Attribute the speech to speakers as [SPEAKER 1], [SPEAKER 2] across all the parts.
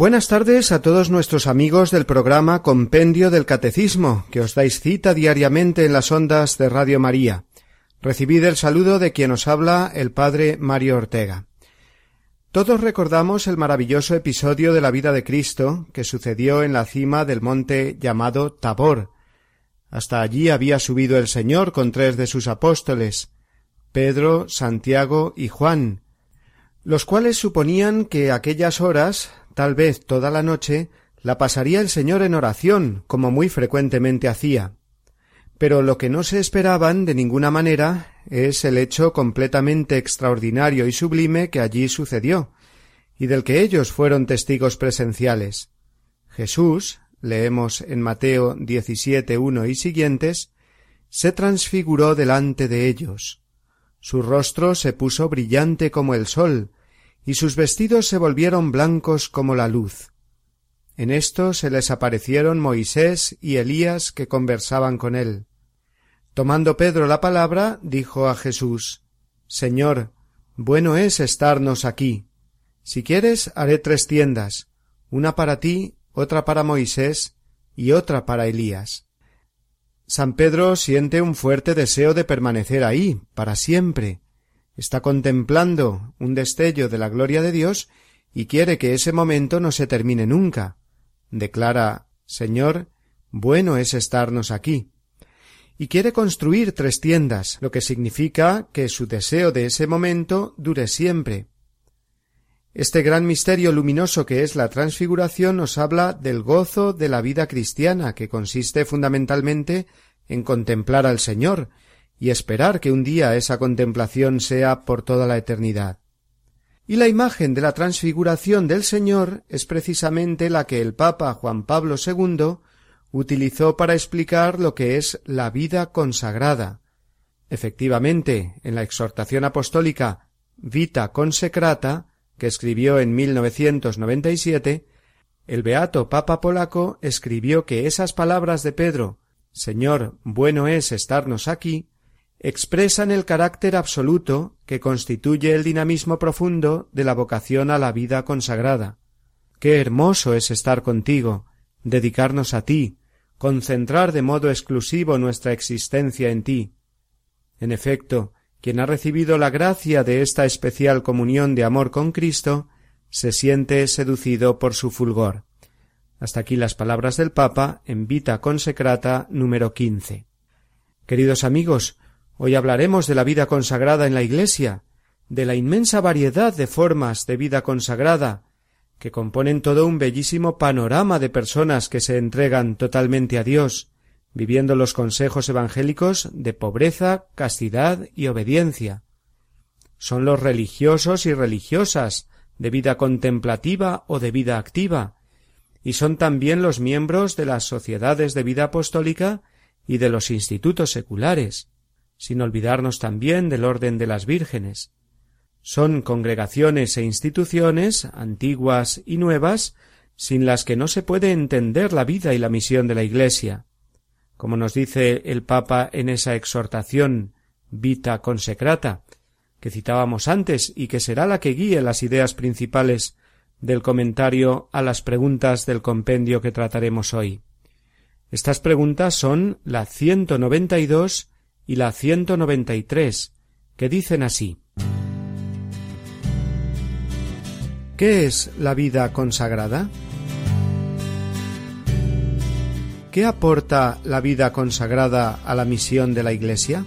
[SPEAKER 1] Buenas tardes a todos nuestros amigos del programa Compendio del Catecismo, que os dais cita diariamente en las ondas de Radio María. Recibid el saludo de quien os habla el Padre Mario Ortega. Todos recordamos el maravilloso episodio de la vida de Cristo que sucedió en la cima del monte llamado Tabor. Hasta allí había subido el Señor con tres de sus apóstoles, Pedro, Santiago y Juan, los cuales suponían que aquellas horas tal vez toda la noche, la pasaría el señor en oración, como muy frecuentemente hacía. Pero lo que no se esperaban de ninguna manera es el hecho completamente extraordinario y sublime que allí sucedió, y del que ellos fueron testigos presenciales. Jesús, leemos en Mateo 17.1 y siguientes, se transfiguró delante de ellos. Su rostro se puso brillante como el sol, y sus vestidos se volvieron blancos como la luz. En esto se les aparecieron Moisés y Elías que conversaban con él. Tomando Pedro la palabra, dijo a Jesús Señor, bueno es estarnos aquí. Si quieres, haré tres tiendas, una para ti, otra para Moisés y otra para Elías. San Pedro siente un fuerte deseo de permanecer ahí, para siempre, está contemplando un destello de la gloria de Dios y quiere que ese momento no se termine nunca. Declara Señor, bueno es estarnos aquí. Y quiere construir tres tiendas, lo que significa que su deseo de ese momento dure siempre. Este gran misterio luminoso que es la transfiguración nos habla del gozo de la vida cristiana, que consiste fundamentalmente en contemplar al Señor, y esperar que un día esa contemplación sea por toda la eternidad. Y la imagen de la transfiguración del Señor es precisamente la que el Papa Juan Pablo II utilizó para explicar lo que es la vida consagrada. Efectivamente, en la exhortación apostólica Vita Consecrata, que escribió en 1997, el beato Papa polaco escribió que esas palabras de Pedro Señor, bueno es estarnos aquí, expresan el carácter absoluto que constituye el dinamismo profundo de la vocación a la vida consagrada. Qué hermoso es estar contigo, dedicarnos a ti, concentrar de modo exclusivo nuestra existencia en ti. En efecto, quien ha recibido la gracia de esta especial comunión de amor con Cristo, se siente seducido por su fulgor. Hasta aquí las palabras del Papa en Vita Consecrata número quince. Queridos amigos, Hoy hablaremos de la vida consagrada en la Iglesia, de la inmensa variedad de formas de vida consagrada, que componen todo un bellísimo panorama de personas que se entregan totalmente a Dios, viviendo los consejos evangélicos de pobreza, castidad y obediencia. Son los religiosos y religiosas de vida contemplativa o de vida activa, y son también los miembros de las sociedades de vida apostólica y de los institutos seculares sin olvidarnos también del orden de las vírgenes. Son congregaciones e instituciones, antiguas y nuevas, sin las que no se puede entender la vida y la misión de la Iglesia. Como nos dice el Papa en esa exhortación Vita Consecrata, que citábamos antes y que será la que guíe las ideas principales del comentario a las preguntas del compendio que trataremos hoy. Estas preguntas son la 192 y la 193, que dicen así. ¿Qué es la vida consagrada? ¿Qué aporta la vida consagrada a la misión de la Iglesia?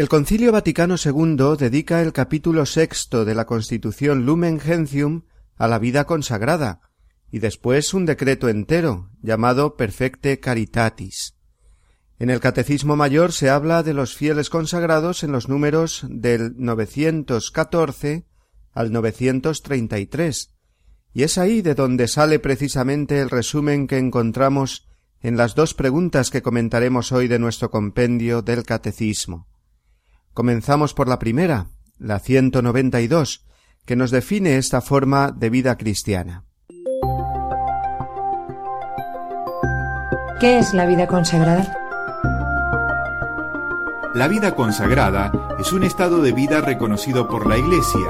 [SPEAKER 1] El Concilio Vaticano II dedica el capítulo sexto de la Constitución Lumen Gentium a la vida consagrada, y después un decreto entero, llamado Perfecte Caritatis. En el Catecismo Mayor se habla de los fieles consagrados en los números del 914 al 933, y es ahí de donde sale precisamente el resumen que encontramos en las dos preguntas que comentaremos hoy de nuestro compendio del Catecismo. Comenzamos por la primera, la 192, que nos define esta forma de vida cristiana.
[SPEAKER 2] ¿Qué es la vida consagrada?
[SPEAKER 3] La vida consagrada es un estado de vida reconocido por la Iglesia,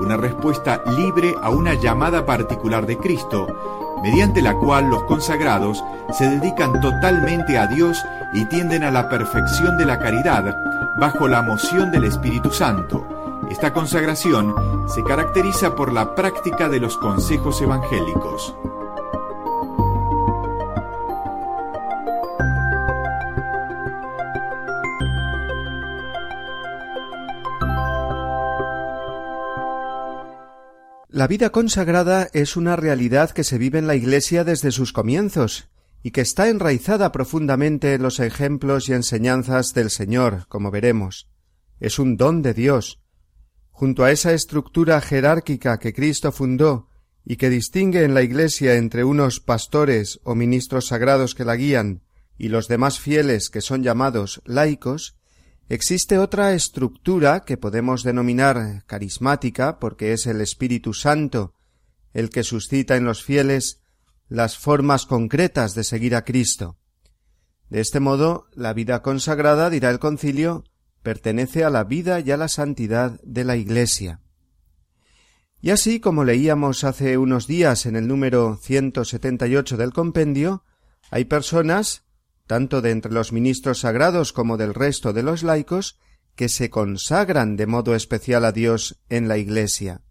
[SPEAKER 3] una respuesta libre a una llamada particular de Cristo, mediante la cual los consagrados se dedican totalmente a Dios y tienden a la perfección de la caridad, bajo la moción del Espíritu Santo. Esta consagración se caracteriza por la práctica de los consejos evangélicos.
[SPEAKER 1] La vida consagrada es una realidad que se vive en la Iglesia desde sus comienzos y que está enraizada profundamente en los ejemplos y enseñanzas del Señor, como veremos. Es un don de Dios. Junto a esa estructura jerárquica que Cristo fundó y que distingue en la Iglesia entre unos pastores o ministros sagrados que la guían y los demás fieles que son llamados laicos, existe otra estructura que podemos denominar carismática porque es el Espíritu Santo el que suscita en los fieles las formas concretas de seguir a Cristo. De este modo, la vida consagrada, dirá el concilio, pertenece a la vida y a la santidad de la Iglesia. Y así como leíamos hace unos días en el número 178 del compendio, hay personas, tanto de entre los ministros sagrados como del resto de los laicos, que se consagran de modo especial a Dios en la Iglesia.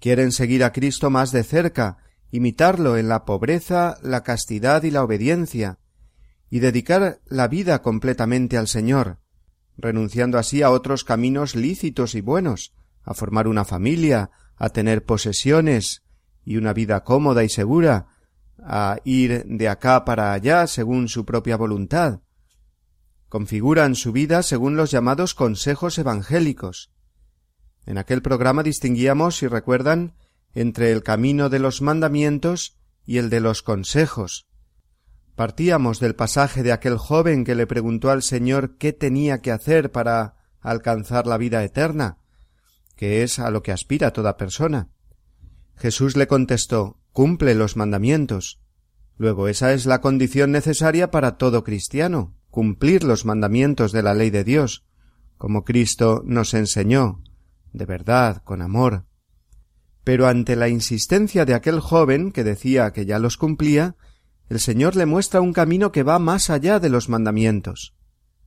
[SPEAKER 1] Quieren seguir a Cristo más de cerca imitarlo en la pobreza, la castidad y la obediencia, y dedicar la vida completamente al Señor, renunciando así a otros caminos lícitos y buenos, a formar una familia, a tener posesiones y una vida cómoda y segura, a ir de acá para allá según su propia voluntad. Configuran su vida según los llamados consejos evangélicos. En aquel programa distinguíamos, si recuerdan, entre el camino de los mandamientos y el de los consejos. Partíamos del pasaje de aquel joven que le preguntó al Señor qué tenía que hacer para alcanzar la vida eterna, que es a lo que aspira toda persona. Jesús le contestó Cumple los mandamientos. Luego esa es la condición necesaria para todo cristiano, cumplir los mandamientos de la ley de Dios, como Cristo nos enseñó, de verdad, con amor. Pero ante la insistencia de aquel joven que decía que ya los cumplía, el Señor le muestra un camino que va más allá de los mandamientos.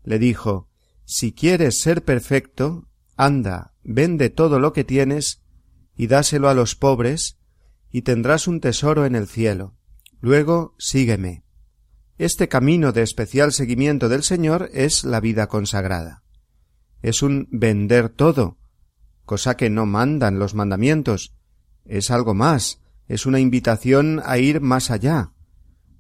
[SPEAKER 1] Le dijo Si quieres ser perfecto, anda, vende todo lo que tienes y dáselo a los pobres, y tendrás un tesoro en el cielo. Luego sígueme. Este camino de especial seguimiento del Señor es la vida consagrada. Es un vender todo, cosa que no mandan los mandamientos, es algo más, es una invitación a ir más allá.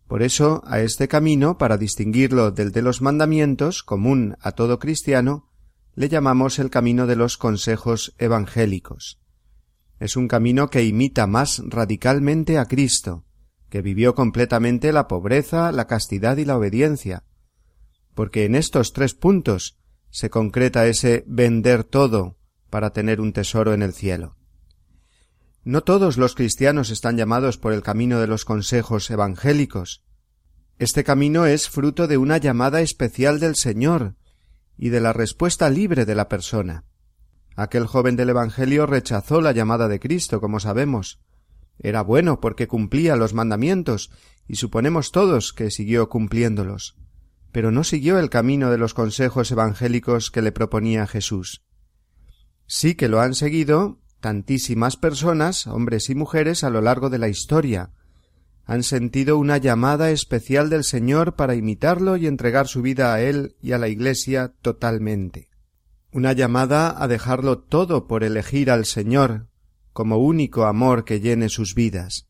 [SPEAKER 1] Por eso, a este camino, para distinguirlo del de los mandamientos, común a todo cristiano, le llamamos el camino de los consejos evangélicos. Es un camino que imita más radicalmente a Cristo, que vivió completamente la pobreza, la castidad y la obediencia, porque en estos tres puntos se concreta ese vender todo para tener un tesoro en el cielo. No todos los cristianos están llamados por el camino de los consejos evangélicos. Este camino es fruto de una llamada especial del Señor y de la respuesta libre de la persona. Aquel joven del Evangelio rechazó la llamada de Cristo, como sabemos. Era bueno porque cumplía los mandamientos, y suponemos todos que siguió cumpliéndolos. Pero no siguió el camino de los consejos evangélicos que le proponía Jesús. Sí que lo han seguido tantísimas personas, hombres y mujeres, a lo largo de la historia, han sentido una llamada especial del Señor para imitarlo y entregar su vida a Él y a la Iglesia totalmente. Una llamada a dejarlo todo por elegir al Señor como único amor que llene sus vidas.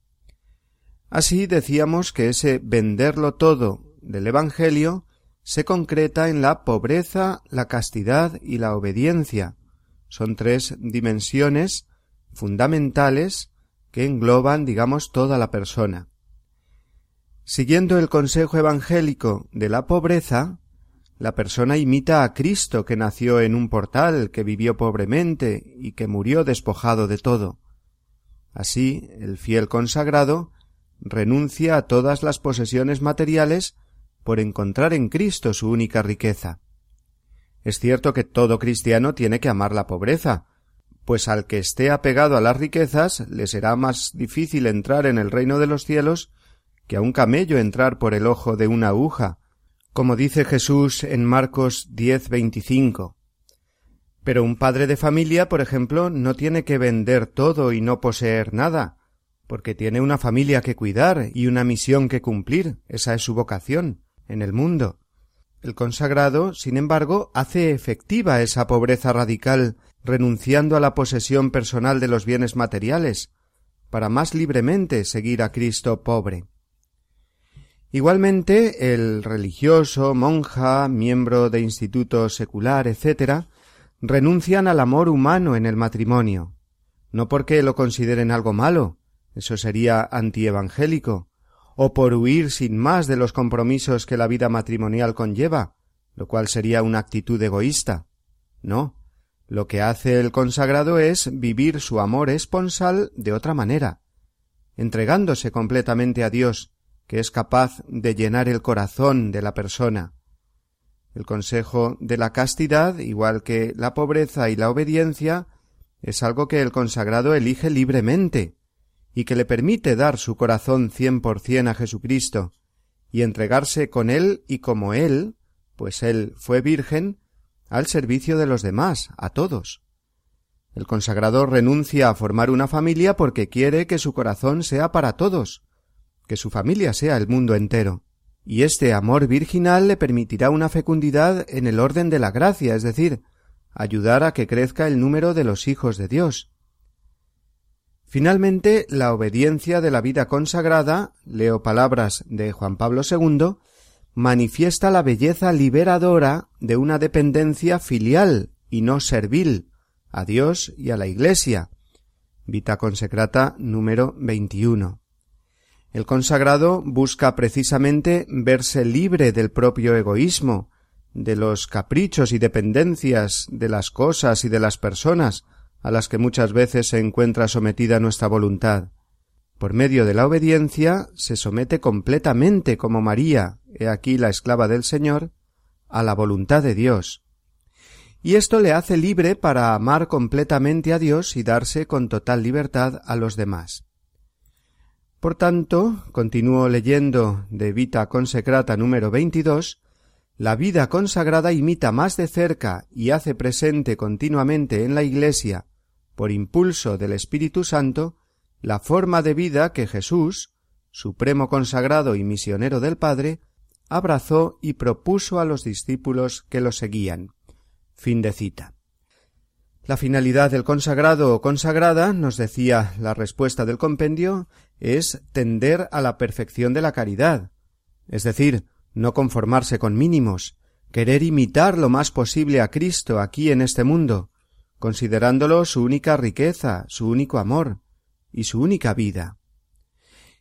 [SPEAKER 1] Así decíamos que ese venderlo todo del Evangelio se concreta en la pobreza, la castidad y la obediencia, son tres dimensiones fundamentales que engloban, digamos, toda la persona. Siguiendo el consejo evangélico de la pobreza, la persona imita a Cristo que nació en un portal, que vivió pobremente y que murió despojado de todo. Así, el fiel consagrado renuncia a todas las posesiones materiales por encontrar en Cristo su única riqueza. Es cierto que todo cristiano tiene que amar la pobreza, pues al que esté apegado a las riquezas le será más difícil entrar en el reino de los cielos que a un camello entrar por el ojo de una aguja, como dice Jesús en Marcos 10:25. Pero un padre de familia, por ejemplo, no tiene que vender todo y no poseer nada, porque tiene una familia que cuidar y una misión que cumplir, esa es su vocación en el mundo. El consagrado, sin embargo, hace efectiva esa pobreza radical, renunciando a la posesión personal de los bienes materiales, para más libremente seguir a Cristo pobre. Igualmente, el religioso, monja, miembro de instituto secular, etc., renuncian al amor humano en el matrimonio, no porque lo consideren algo malo, eso sería antievangélico, o por huir sin más de los compromisos que la vida matrimonial conlleva, lo cual sería una actitud egoísta. No, lo que hace el consagrado es vivir su amor esponsal de otra manera, entregándose completamente a Dios, que es capaz de llenar el corazón de la persona. El consejo de la castidad, igual que la pobreza y la obediencia, es algo que el consagrado elige libremente, y que le permite dar su corazón cien por cien a Jesucristo y entregarse con él y como él, pues él fue virgen, al servicio de los demás, a todos. El consagrado renuncia a formar una familia porque quiere que su corazón sea para todos, que su familia sea el mundo entero. Y este amor virginal le permitirá una fecundidad en el orden de la gracia, es decir, ayudar a que crezca el número de los hijos de Dios. Finalmente, la obediencia de la vida consagrada, leo palabras de Juan Pablo II, manifiesta la belleza liberadora de una dependencia filial y no servil a Dios y a la Iglesia. Vita Consecrata número 21. El consagrado busca precisamente verse libre del propio egoísmo, de los caprichos y dependencias de las cosas y de las personas, a las que muchas veces se encuentra sometida nuestra voluntad. Por medio de la obediencia se somete completamente como María, he aquí la esclava del Señor, a la voluntad de Dios. Y esto le hace libre para amar completamente a Dios y darse con total libertad a los demás. Por tanto, continúo leyendo de Vita Consecrata número 22, la vida consagrada imita más de cerca y hace presente continuamente en la Iglesia por impulso del Espíritu Santo, la forma de vida que Jesús, supremo consagrado y misionero del Padre, abrazó y propuso a los discípulos que lo seguían. Fin de cita. La finalidad del consagrado o consagrada, nos decía la respuesta del compendio, es tender a la perfección de la caridad, es decir, no conformarse con mínimos, querer imitar lo más posible a Cristo aquí en este mundo, considerándolo su única riqueza, su único amor y su única vida.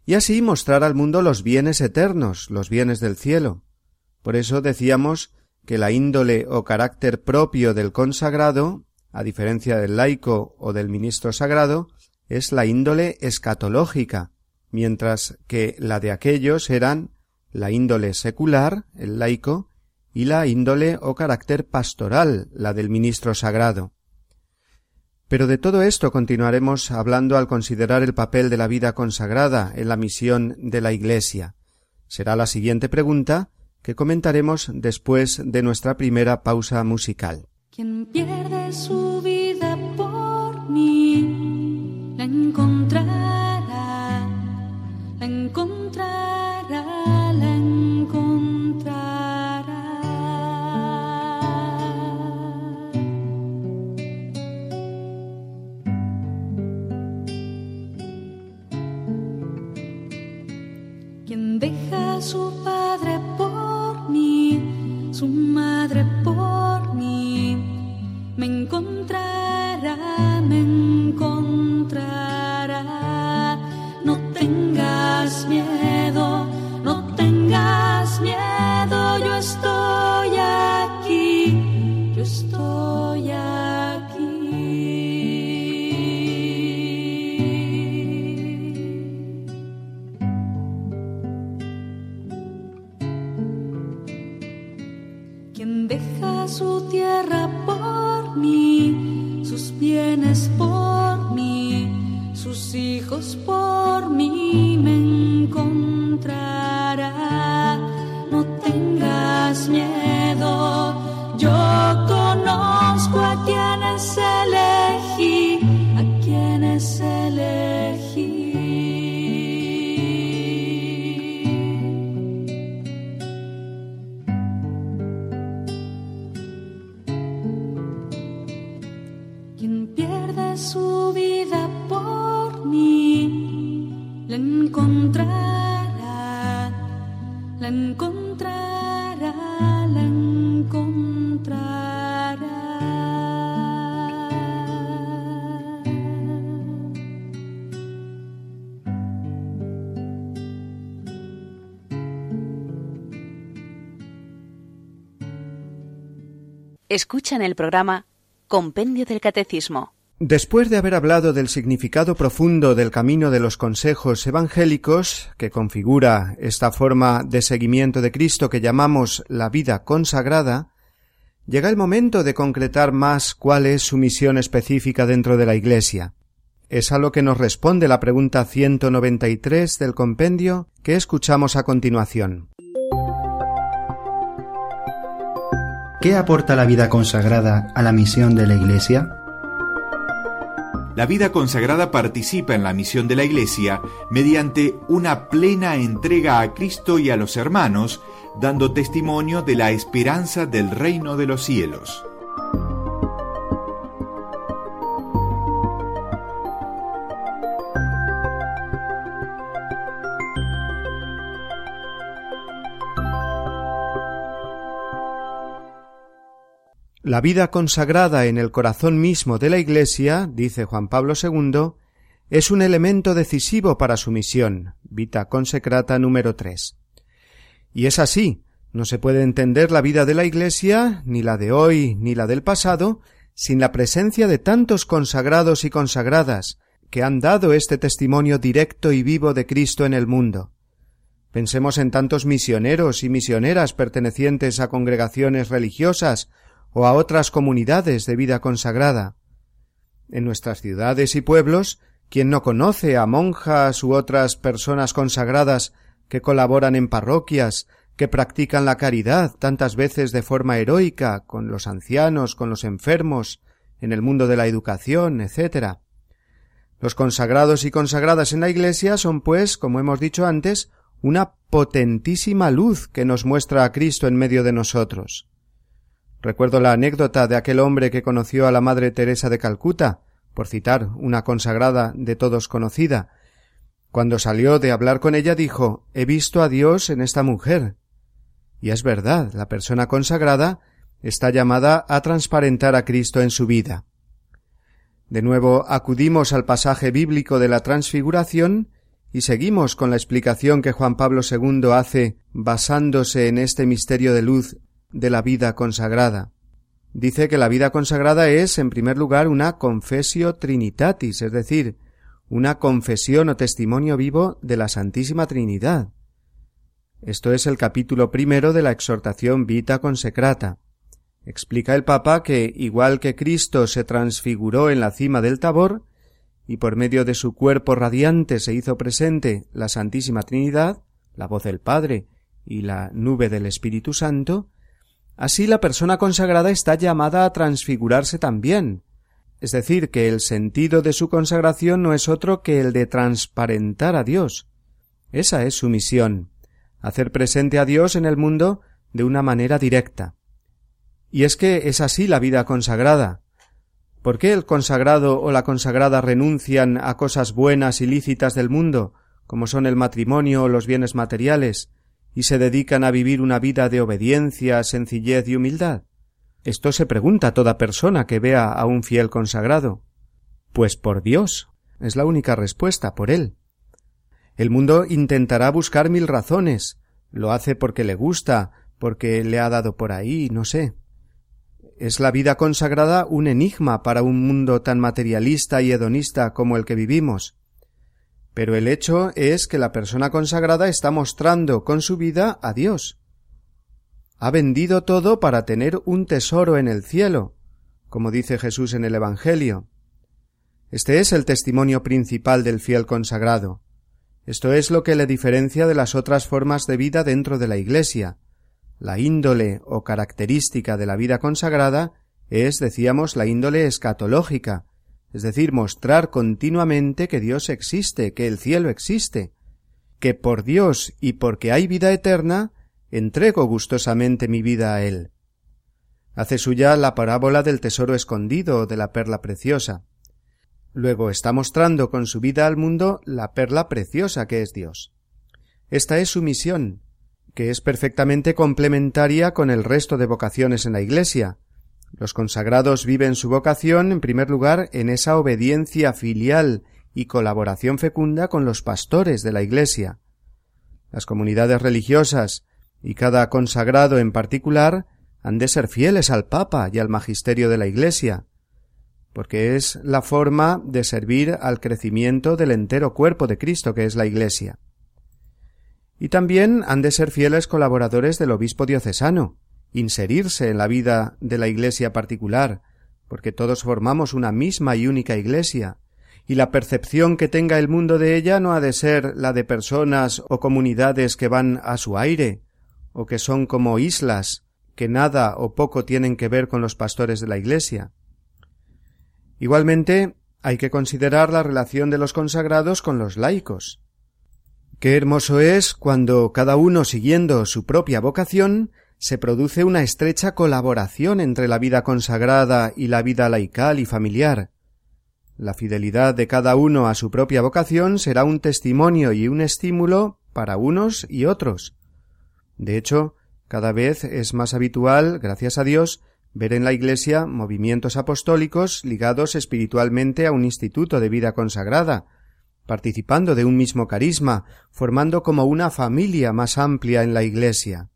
[SPEAKER 1] Y así mostrar al mundo los bienes eternos, los bienes del cielo. Por eso decíamos que la índole o carácter propio del consagrado, a diferencia del laico o del ministro sagrado, es la índole escatológica, mientras que la de aquellos eran la índole secular, el laico, y la índole o carácter pastoral, la del ministro sagrado. Pero de todo esto continuaremos hablando al considerar el papel de la vida consagrada en la misión de la Iglesia. Será la siguiente pregunta que comentaremos después de nuestra primera pausa musical. Quien pierde su vida por
[SPEAKER 4] su padre por mí, su madre por mí, me encontrará, me encontrará. No tengas miedo, no tengas miedo, yo estoy. bienes por mí, sus hijos por mí.
[SPEAKER 5] Escuchan el programa Compendio del Catecismo.
[SPEAKER 1] Después de haber hablado del significado profundo del camino de los consejos evangélicos, que configura esta forma de seguimiento de Cristo que llamamos la vida consagrada, llega el momento de concretar más cuál es su misión específica dentro de la Iglesia. Es a lo que nos responde la pregunta 193 del compendio que escuchamos a continuación.
[SPEAKER 2] ¿Qué aporta la vida consagrada a la misión de la Iglesia?
[SPEAKER 3] La vida consagrada participa en la misión de la Iglesia mediante una plena entrega a Cristo y a los hermanos, dando testimonio de la esperanza del reino de los cielos.
[SPEAKER 1] La vida consagrada en el corazón mismo de la Iglesia, dice Juan Pablo II, es un elemento decisivo para su misión, Vita Consecrata número 3. Y es así, no se puede entender la vida de la Iglesia, ni la de hoy, ni la del pasado, sin la presencia de tantos consagrados y consagradas, que han dado este testimonio directo y vivo de Cristo en el mundo. Pensemos en tantos misioneros y misioneras pertenecientes a congregaciones religiosas, o a otras comunidades de vida consagrada. En nuestras ciudades y pueblos, quien no conoce a monjas u otras personas consagradas que colaboran en parroquias, que practican la caridad tantas veces de forma heroica con los ancianos, con los enfermos, en el mundo de la educación, etc. Los consagrados y consagradas en la Iglesia son, pues, como hemos dicho antes, una potentísima luz que nos muestra a Cristo en medio de nosotros. Recuerdo la anécdota de aquel hombre que conoció a la Madre Teresa de Calcuta, por citar una consagrada de todos conocida. Cuando salió de hablar con ella dijo He visto a Dios en esta mujer. Y es verdad, la persona consagrada está llamada a transparentar a Cristo en su vida. De nuevo acudimos al pasaje bíblico de la transfiguración y seguimos con la explicación que Juan Pablo II hace basándose en este misterio de luz de la vida consagrada. Dice que la vida consagrada es, en primer lugar, una confesio trinitatis, es decir, una confesión o testimonio vivo de la Santísima Trinidad. Esto es el capítulo primero de la exhortación Vita Consecrata. Explica el Papa que, igual que Cristo se transfiguró en la cima del Tabor, y por medio de su cuerpo radiante se hizo presente la Santísima Trinidad, la voz del Padre y la nube del Espíritu Santo, Así la persona consagrada está llamada a transfigurarse también, es decir, que el sentido de su consagración no es otro que el de transparentar a Dios. Esa es su misión, hacer presente a Dios en el mundo de una manera directa. Y es que es así la vida consagrada. ¿Por qué el consagrado o la consagrada renuncian a cosas buenas y lícitas del mundo, como son el matrimonio o los bienes materiales, y se dedican a vivir una vida de obediencia, sencillez y humildad? Esto se pregunta toda persona que vea a un fiel consagrado. Pues por Dios. es la única respuesta, por Él. El mundo intentará buscar mil razones. Lo hace porque le gusta, porque le ha dado por ahí, no sé. ¿Es la vida consagrada un enigma para un mundo tan materialista y hedonista como el que vivimos? Pero el hecho es que la persona consagrada está mostrando con su vida a Dios. Ha vendido todo para tener un tesoro en el cielo, como dice Jesús en el Evangelio. Este es el testimonio principal del fiel consagrado. Esto es lo que le diferencia de las otras formas de vida dentro de la Iglesia. La índole o característica de la vida consagrada es, decíamos, la índole escatológica, es decir, mostrar continuamente que Dios existe, que el cielo existe, que por Dios y porque hay vida eterna, entrego gustosamente mi vida a Él. Hace suya la parábola del tesoro escondido de la perla preciosa. Luego está mostrando con su vida al mundo la perla preciosa que es Dios. Esta es su misión, que es perfectamente complementaria con el resto de vocaciones en la Iglesia, los consagrados viven su vocación, en primer lugar, en esa obediencia filial y colaboración fecunda con los pastores de la Iglesia. Las comunidades religiosas, y cada consagrado en particular, han de ser fieles al Papa y al Magisterio de la Iglesia, porque es la forma de servir al crecimiento del entero cuerpo de Cristo que es la Iglesia. Y también han de ser fieles colaboradores del obispo diocesano, inserirse en la vida de la Iglesia particular, porque todos formamos una misma y única Iglesia, y la percepción que tenga el mundo de ella no ha de ser la de personas o comunidades que van a su aire, o que son como islas, que nada o poco tienen que ver con los pastores de la Iglesia. Igualmente, hay que considerar la relación de los consagrados con los laicos. Qué hermoso es cuando cada uno siguiendo su propia vocación se produce una estrecha colaboración entre la vida consagrada y la vida laical y familiar. La fidelidad de cada uno a su propia vocación será un testimonio y un estímulo para unos y otros. De hecho, cada vez es más habitual, gracias a Dios, ver en la Iglesia movimientos apostólicos ligados espiritualmente a un instituto de vida consagrada, participando de un mismo carisma, formando como una familia más amplia en la Iglesia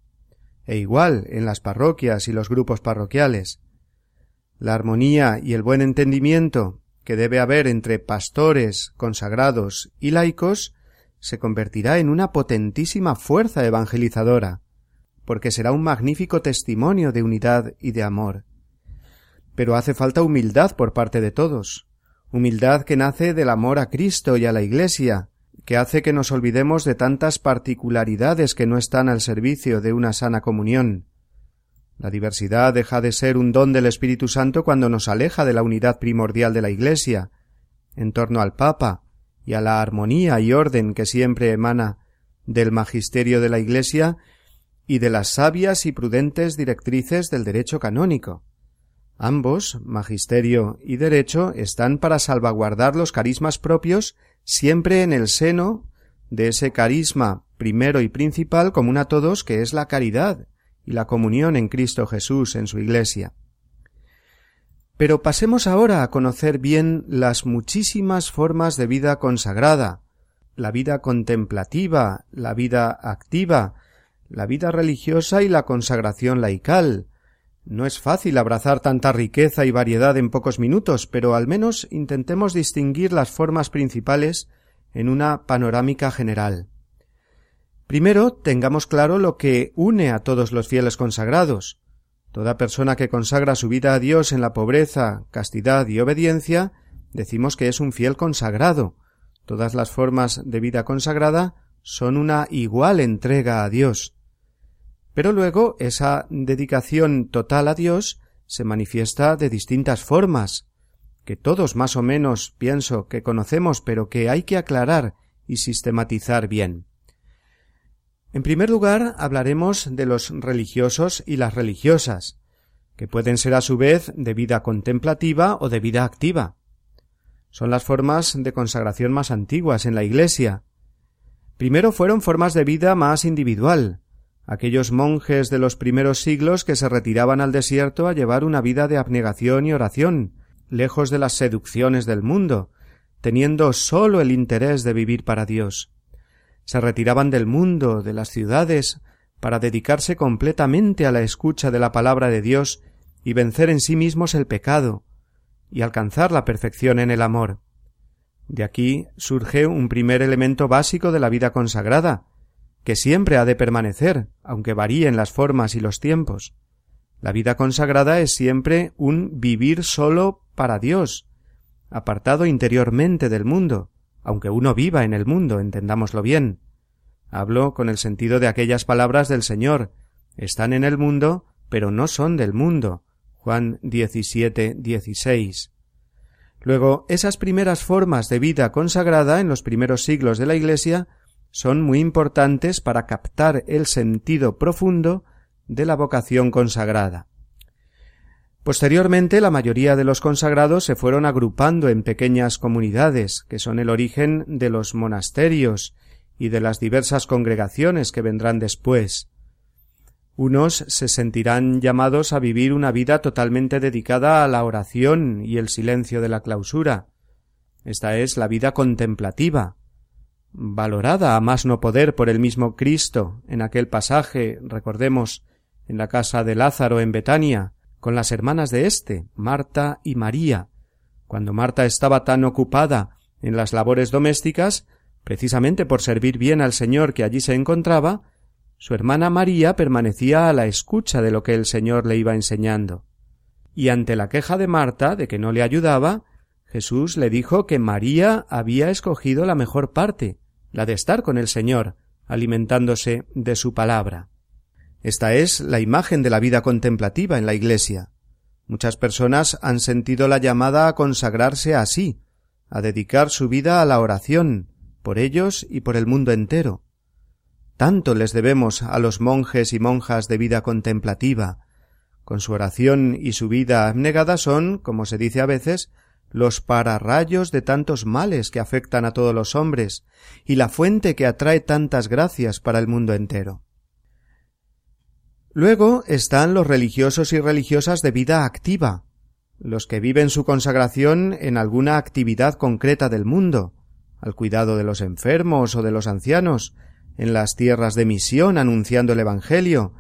[SPEAKER 1] e igual en las parroquias y los grupos parroquiales. La armonía y el buen entendimiento que debe haber entre pastores, consagrados y laicos se convertirá en una potentísima fuerza evangelizadora, porque será un magnífico testimonio de unidad y de amor. Pero hace falta humildad por parte de todos, humildad que nace del amor a Cristo y a la Iglesia, que hace que nos olvidemos de tantas particularidades que no están al servicio de una sana comunión. La diversidad deja de ser un don del Espíritu Santo cuando nos aleja de la unidad primordial de la Iglesia, en torno al Papa y a la armonía y orden que siempre emana del magisterio de la Iglesia y de las sabias y prudentes directrices del derecho canónico. Ambos, magisterio y derecho, están para salvaguardar los carismas propios siempre en el seno de ese carisma primero y principal común a todos que es la caridad y la comunión en Cristo Jesús en su Iglesia. Pero pasemos ahora a conocer bien las muchísimas formas de vida consagrada, la vida contemplativa, la vida activa, la vida religiosa y la consagración laical, no es fácil abrazar tanta riqueza y variedad en pocos minutos, pero al menos intentemos distinguir las formas principales en una panorámica general. Primero, tengamos claro lo que une a todos los fieles consagrados. Toda persona que consagra su vida a Dios en la pobreza, castidad y obediencia, decimos que es un fiel consagrado. Todas las formas de vida consagrada son una igual entrega a Dios. Pero luego esa dedicación total a Dios se manifiesta de distintas formas, que todos más o menos pienso que conocemos, pero que hay que aclarar y sistematizar bien. En primer lugar, hablaremos de los religiosos y las religiosas, que pueden ser a su vez de vida contemplativa o de vida activa. Son las formas de consagración más antiguas en la Iglesia. Primero fueron formas de vida más individual, aquellos monjes de los primeros siglos que se retiraban al desierto a llevar una vida de abnegación y oración, lejos de las seducciones del mundo, teniendo sólo el interés de vivir para Dios. Se retiraban del mundo, de las ciudades, para dedicarse completamente a la escucha de la palabra de Dios y vencer en sí mismos el pecado, y alcanzar la perfección en el amor. De aquí surge un primer elemento básico de la vida consagrada, que siempre ha de permanecer, aunque varíen las formas y los tiempos. La vida consagrada es siempre un vivir solo para Dios, apartado interiormente del mundo, aunque uno viva en el mundo, entendámoslo bien. Hablo con el sentido de aquellas palabras del Señor están en el mundo, pero no son del mundo. Juan 17, 16. Luego, esas primeras formas de vida consagrada en los primeros siglos de la Iglesia son muy importantes para captar el sentido profundo de la vocación consagrada. Posteriormente, la mayoría de los consagrados se fueron agrupando en pequeñas comunidades, que son el origen de los monasterios y de las diversas congregaciones que vendrán después. Unos se sentirán llamados a vivir una vida totalmente dedicada a la oración y el silencio de la clausura. Esta es la vida contemplativa, valorada a más no poder por el mismo Cristo en aquel pasaje, recordemos, en la casa de Lázaro en Betania, con las hermanas de éste, Marta y María, cuando Marta estaba tan ocupada en las labores domésticas, precisamente por servir bien al Señor que allí se encontraba, su hermana María permanecía a la escucha de lo que el Señor le iba enseñando. Y ante la queja de Marta de que no le ayudaba, Jesús le dijo que María había escogido la mejor parte, la de estar con el Señor, alimentándose de su palabra. Esta es la imagen de la vida contemplativa en la Iglesia. Muchas personas han sentido la llamada a consagrarse a a dedicar su vida a la oración, por ellos y por el mundo entero. Tanto les debemos a los monjes y monjas de vida contemplativa. Con su oración y su vida abnegada son, como se dice a veces, los pararrayos de tantos males que afectan a todos los hombres, y la fuente que atrae tantas gracias para el mundo entero. Luego están los religiosos y religiosas de vida activa, los que viven su consagración en alguna actividad concreta del mundo, al cuidado de los enfermos o de los ancianos, en las tierras de misión anunciando el Evangelio,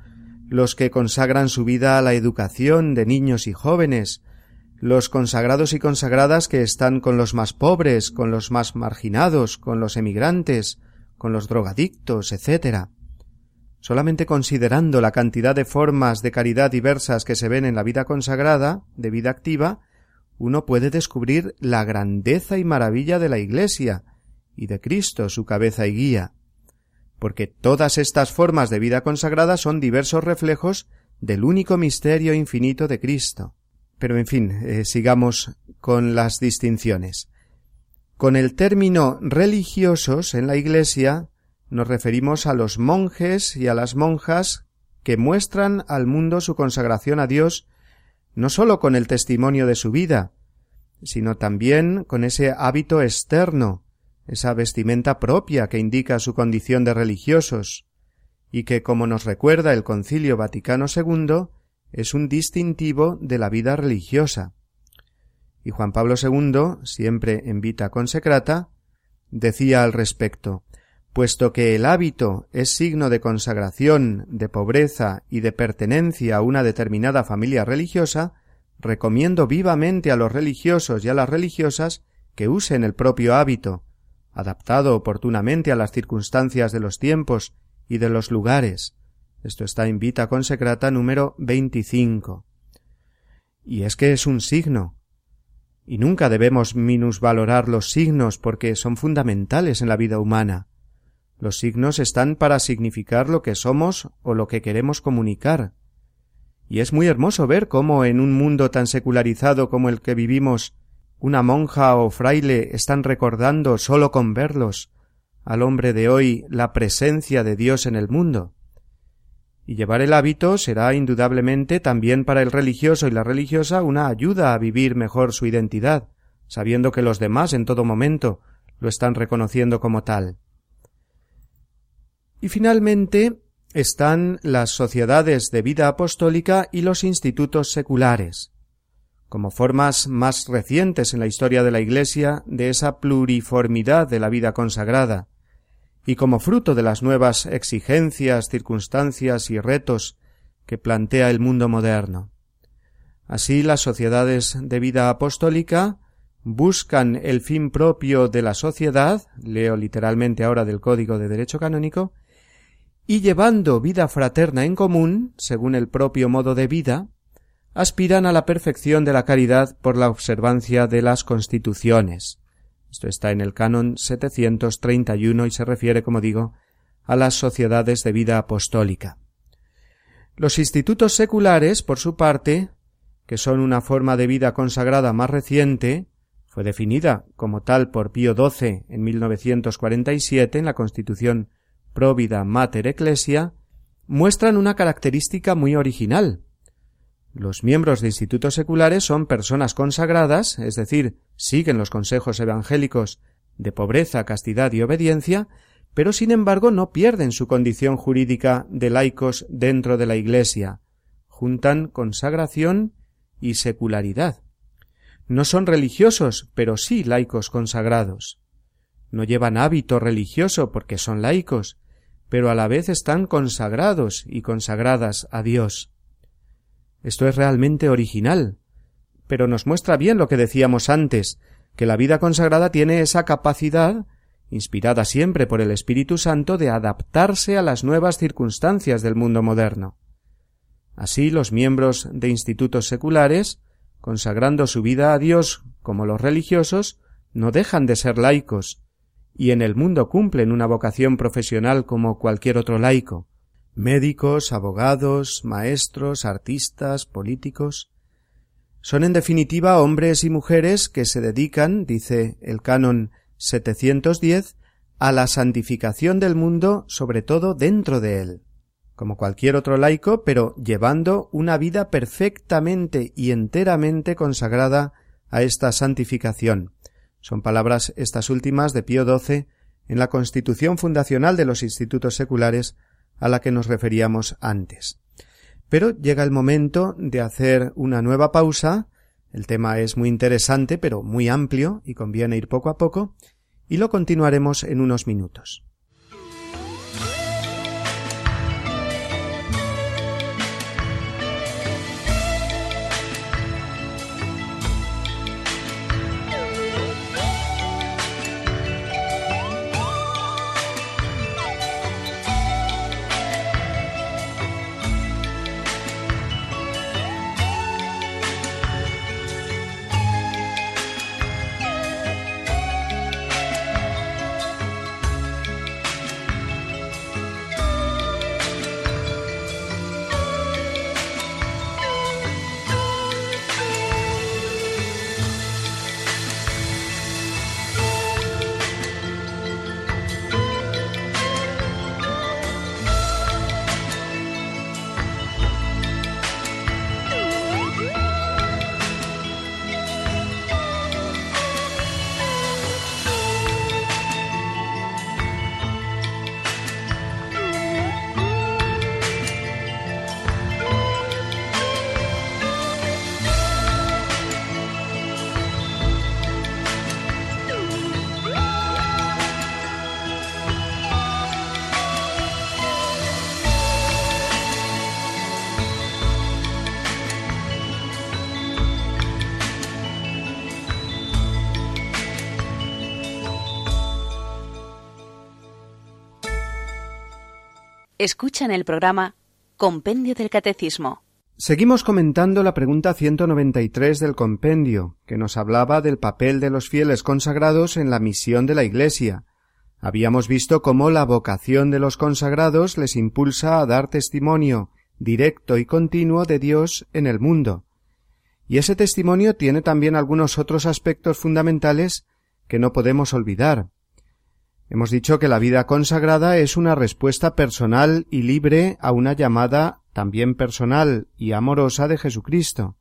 [SPEAKER 1] los que consagran su vida a la educación de niños y jóvenes, los consagrados y consagradas que están con los más pobres, con los más marginados, con los emigrantes, con los drogadictos, etc. Solamente considerando la cantidad de formas de caridad diversas que se ven en la vida consagrada, de vida activa, uno puede descubrir la grandeza y maravilla de la Iglesia y de Cristo, su cabeza y guía, porque todas estas formas de vida consagrada son diversos reflejos del único misterio infinito de Cristo. Pero en fin, eh, sigamos con las distinciones. Con el término religiosos en la Iglesia nos referimos a los monjes y a las monjas que muestran al mundo su consagración a Dios no sólo con el testimonio de su vida, sino también con ese hábito externo, esa vestimenta propia que indica su condición de religiosos, y que, como nos recuerda el Concilio Vaticano II, es un distintivo de la vida religiosa. Y Juan Pablo II, siempre en Vita Consecrata, decía al respecto Puesto que el hábito es signo de consagración, de pobreza y de pertenencia a una determinada familia religiosa, recomiendo vivamente a los religiosos y a las religiosas que usen el propio hábito, adaptado oportunamente a las circunstancias de los tiempos y de los lugares, esto está en Vita Consecrata número 25. Y es que es un signo. Y nunca debemos minusvalorar los signos porque son fundamentales en la vida humana. Los signos están para significar lo que somos o lo que queremos comunicar. Y es muy hermoso ver cómo en un mundo tan secularizado como el que vivimos, una monja o fraile están recordando solo con verlos al hombre de hoy la presencia de Dios en el mundo. Y llevar el hábito será indudablemente también para el religioso y la religiosa una ayuda a vivir mejor su identidad, sabiendo que los demás en todo momento lo están reconociendo como tal. Y finalmente están las sociedades de vida apostólica y los institutos seculares, como formas más recientes en la historia de la Iglesia de esa pluriformidad de la vida consagrada, y como fruto de las nuevas exigencias, circunstancias y retos que plantea el mundo moderno. Así las sociedades de vida apostólica buscan el fin propio de la sociedad, leo literalmente ahora del Código de Derecho Canónico, y llevando vida fraterna en común, según el propio modo de vida, aspiran a la perfección de la caridad por la observancia de las constituciones, esto está en el canon 731 y se refiere, como digo, a las sociedades de vida apostólica. Los institutos seculares, por su parte, que son una forma de vida consagrada más reciente, fue definida como tal por Pío XII en 1947 en la Constitución Provida Mater Ecclesia, muestran una característica muy original. Los miembros de institutos seculares son personas consagradas, es decir, siguen los consejos evangélicos de pobreza, castidad y obediencia, pero sin embargo no pierden su condición jurídica de laicos dentro de la Iglesia. Juntan consagración y secularidad. No son religiosos, pero sí laicos consagrados. No llevan hábito religioso porque son laicos, pero a la vez están consagrados y consagradas a Dios. Esto es realmente original. Pero nos muestra bien lo que decíamos antes, que la vida consagrada tiene esa capacidad, inspirada siempre por el Espíritu Santo, de adaptarse a las nuevas circunstancias del mundo moderno. Así los miembros de institutos seculares, consagrando su vida a Dios como los religiosos, no dejan de ser laicos, y en el mundo cumplen una vocación profesional como cualquier otro laico, médicos, abogados, maestros, artistas, políticos. Son en definitiva hombres y mujeres que se dedican, dice el canon 710, a la santificación del mundo, sobre todo dentro de él, como cualquier otro laico, pero llevando una vida perfectamente y enteramente consagrada a esta santificación. Son palabras estas últimas de Pío XII en la Constitución Fundacional de los Institutos Seculares a la que nos referíamos antes. Pero llega el momento de hacer una nueva pausa, el tema es muy interesante pero muy amplio y conviene ir poco a poco, y lo continuaremos en unos minutos.
[SPEAKER 6] Escuchan el programa Compendio del Catecismo.
[SPEAKER 1] Seguimos comentando la pregunta 193 del compendio, que nos hablaba del papel de los fieles consagrados en la misión de la Iglesia. Habíamos visto cómo la vocación de los consagrados les impulsa a dar testimonio directo y continuo de Dios en el mundo. Y ese testimonio tiene también algunos otros aspectos fundamentales que no podemos olvidar. Hemos dicho que la vida consagrada es una respuesta personal y libre a una llamada también personal y amorosa de Jesucristo,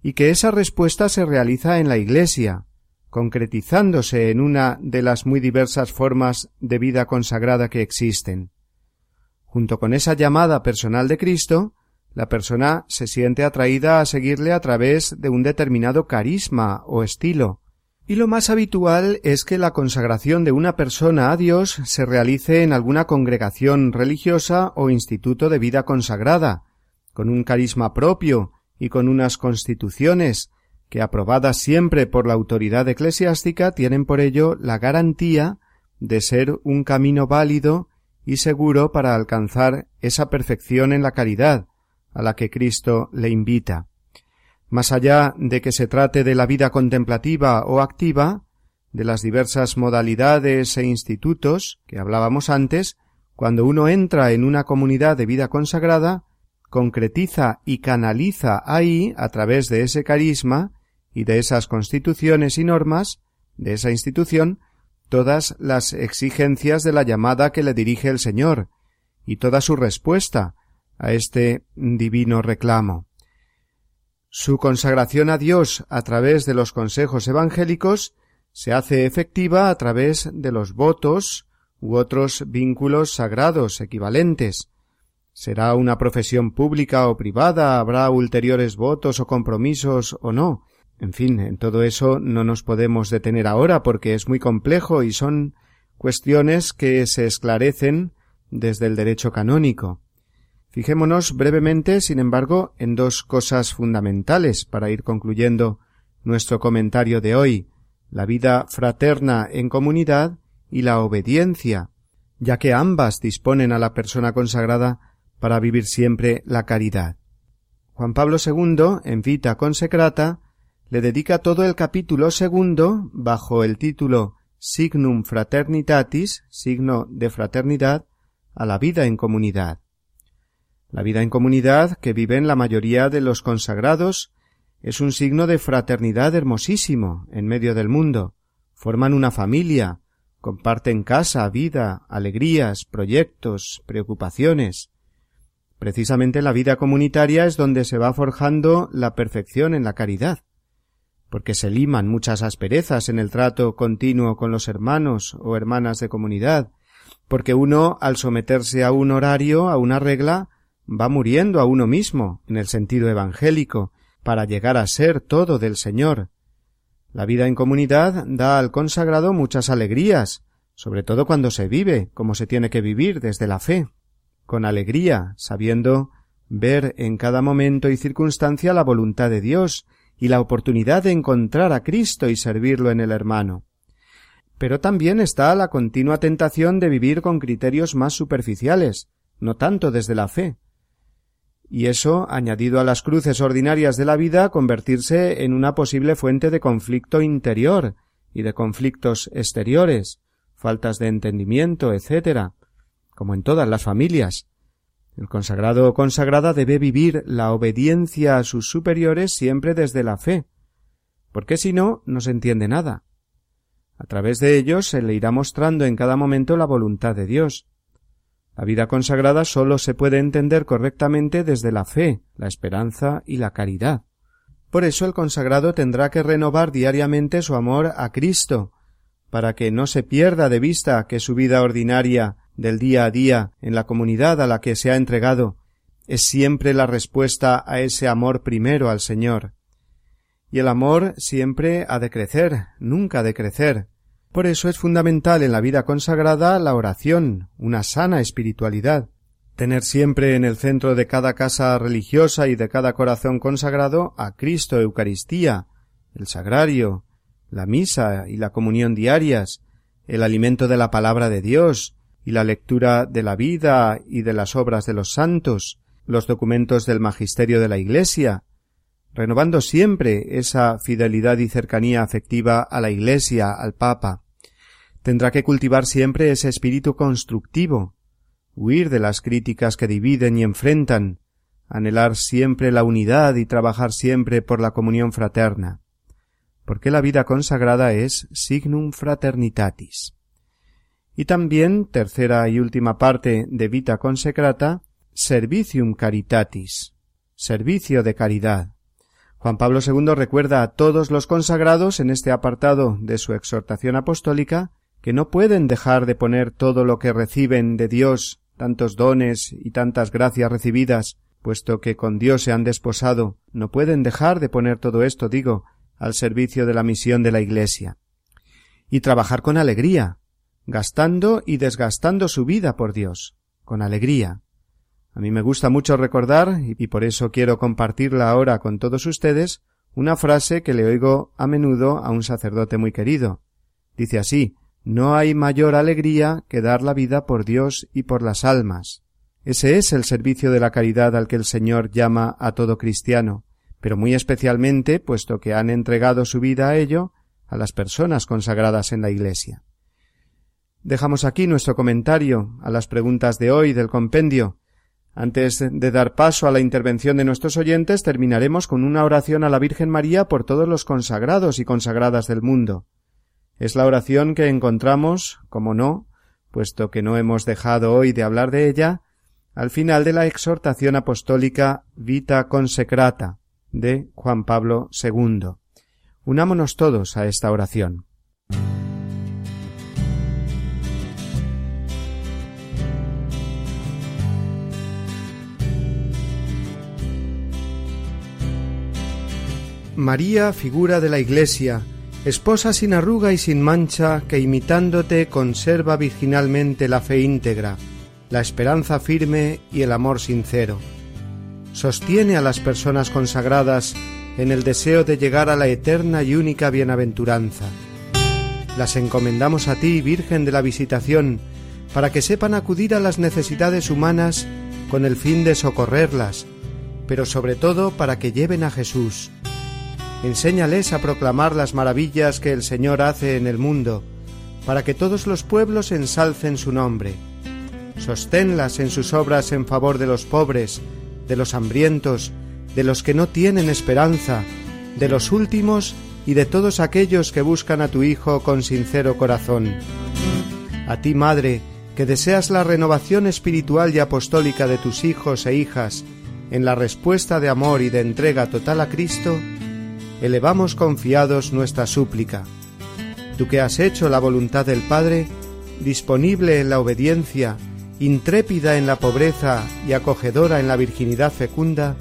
[SPEAKER 1] y que esa respuesta se realiza en la Iglesia, concretizándose en una de las muy diversas formas de vida consagrada que existen. Junto con esa llamada personal de Cristo, la persona se siente atraída a seguirle a través de un determinado carisma o estilo, y lo más habitual es que la consagración de una persona a Dios se realice en alguna congregación religiosa o instituto de vida consagrada, con un carisma propio y con unas constituciones, que aprobadas siempre por la autoridad eclesiástica tienen por ello la garantía de ser un camino válido y seguro para alcanzar esa perfección en la caridad a la que Cristo le invita. Más allá de que se trate de la vida contemplativa o activa, de las diversas modalidades e institutos que hablábamos antes, cuando uno entra en una comunidad de vida consagrada, concretiza y canaliza ahí, a través de ese carisma y de esas constituciones y normas de esa institución, todas las exigencias de la llamada que le dirige el Señor, y toda su respuesta a este divino reclamo. Su consagración a Dios a través de los consejos evangélicos se hace efectiva a través de los votos u otros vínculos sagrados equivalentes. Será una profesión pública o privada, habrá ulteriores votos o compromisos o no. En fin, en todo eso no nos podemos detener ahora porque es muy complejo y son cuestiones que se esclarecen desde el derecho canónico. Fijémonos brevemente, sin embargo, en dos cosas fundamentales para ir concluyendo nuestro comentario de hoy, la vida fraterna en comunidad y la obediencia, ya que ambas disponen a la persona consagrada para vivir siempre la caridad. Juan Pablo II, en Vita Consecrata, le dedica todo el capítulo segundo bajo el título Signum Fraternitatis, signo de fraternidad, a la vida en comunidad. La vida en comunidad que viven la mayoría de los consagrados es un signo de fraternidad hermosísimo en medio del mundo. Forman una familia, comparten casa, vida, alegrías, proyectos, preocupaciones. Precisamente la vida comunitaria es donde se va forjando la perfección en la caridad, porque se liman muchas asperezas en el trato continuo con los hermanos o hermanas de comunidad, porque uno, al someterse a un horario, a una regla, va muriendo a uno mismo, en el sentido evangélico, para llegar a ser todo del Señor. La vida en comunidad da al consagrado muchas alegrías, sobre todo cuando se vive como se tiene que vivir desde la fe, con alegría, sabiendo ver en cada momento y circunstancia la voluntad de Dios y la oportunidad de encontrar a Cristo y servirlo en el hermano. Pero también está la continua tentación de vivir con criterios más superficiales, no tanto desde la fe, y eso, añadido a las cruces ordinarias de la vida, convertirse en una posible fuente de conflicto interior y de conflictos exteriores, faltas de entendimiento, etc., como en todas las familias. El consagrado o consagrada debe vivir la obediencia a sus superiores siempre desde la fe, porque si no, no se entiende nada. A través de ellos se le irá mostrando en cada momento la voluntad de Dios, la vida consagrada sólo se puede entender correctamente desde la fe, la esperanza y la caridad. Por eso el consagrado tendrá que renovar diariamente su amor a Cristo, para que no se pierda de vista que su vida ordinaria del día a día en la comunidad a la que se ha entregado es siempre la respuesta a ese amor primero al Señor. Y el amor siempre ha de crecer, nunca de crecer, por eso es fundamental en la vida consagrada la oración, una sana espiritualidad. Tener siempre en el centro de cada casa religiosa y de cada corazón consagrado a Cristo Eucaristía, el sagrario, la misa y la comunión diarias, el alimento de la palabra de Dios y la lectura de la vida y de las obras de los santos, los documentos del magisterio de la Iglesia, renovando siempre esa fidelidad y cercanía afectiva a la Iglesia, al Papa. Tendrá que cultivar siempre ese espíritu constructivo, huir de las críticas que dividen y enfrentan, anhelar siempre la unidad y trabajar siempre por la comunión fraterna, porque la vida consagrada es signum fraternitatis. Y también, tercera y última parte de Vita Consecrata, Servicium Caritatis, servicio de caridad. Juan Pablo II recuerda a todos los consagrados en este apartado de su exhortación apostólica que no pueden dejar de poner todo lo que reciben de Dios, tantos dones y tantas gracias recibidas, puesto que con Dios se han desposado, no pueden dejar de poner todo esto, digo, al servicio de la misión de la Iglesia. Y trabajar con alegría, gastando y desgastando su vida por Dios, con alegría, a mí me gusta mucho recordar, y por eso quiero compartirla ahora con todos ustedes, una frase que le oigo a menudo a un sacerdote muy querido. Dice así No hay mayor alegría que dar la vida por Dios y por las almas. Ese es el servicio de la caridad al que el Señor llama a todo cristiano, pero muy especialmente, puesto que han entregado su vida a ello, a las personas consagradas en la Iglesia. Dejamos aquí nuestro comentario a las preguntas de hoy del compendio, antes de dar paso a la intervención de nuestros oyentes, terminaremos con una oración a la Virgen María por todos los consagrados y consagradas del mundo. Es la oración que encontramos, como no, puesto que no hemos dejado hoy de hablar de ella, al final de la exhortación apostólica Vita Consecrata de Juan Pablo II. Unámonos todos a esta oración. María, figura de la Iglesia, esposa sin arruga y sin mancha, que imitándote conserva virginalmente la fe íntegra, la esperanza firme y el amor sincero. Sostiene a las personas consagradas en el deseo de llegar a la eterna y única bienaventuranza. Las encomendamos a ti, Virgen de la Visitación, para que sepan acudir a las necesidades humanas con el fin de socorrerlas, pero sobre todo para que lleven a Jesús, Enséñales a proclamar las maravillas que el Señor hace en el mundo, para que todos los pueblos ensalcen su nombre. Sosténlas en sus obras en favor de los pobres, de los hambrientos, de los que no tienen esperanza, de los últimos y de todos aquellos que buscan a tu Hijo con sincero corazón. A ti, Madre, que deseas la renovación espiritual y apostólica de tus hijos e hijas, en la respuesta de amor y de entrega total a Cristo, elevamos confiados nuestra súplica. Tú que has hecho la voluntad del Padre, disponible en la obediencia, intrépida en la pobreza y acogedora en la virginidad fecunda,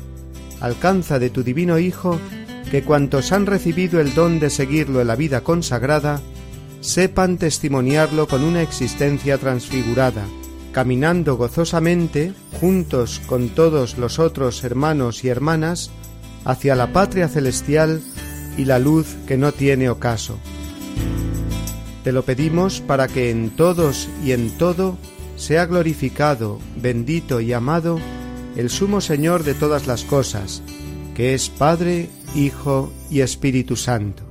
[SPEAKER 1] alcanza de tu divino Hijo que cuantos han recibido el don de seguirlo en la vida consagrada, sepan testimoniarlo con una existencia transfigurada, caminando gozosamente, juntos con todos los otros hermanos y hermanas, hacia la patria celestial y la luz que no tiene ocaso. Te lo pedimos para que en todos y en todo sea glorificado, bendito y amado el Sumo Señor de todas las cosas, que es Padre, Hijo y Espíritu Santo.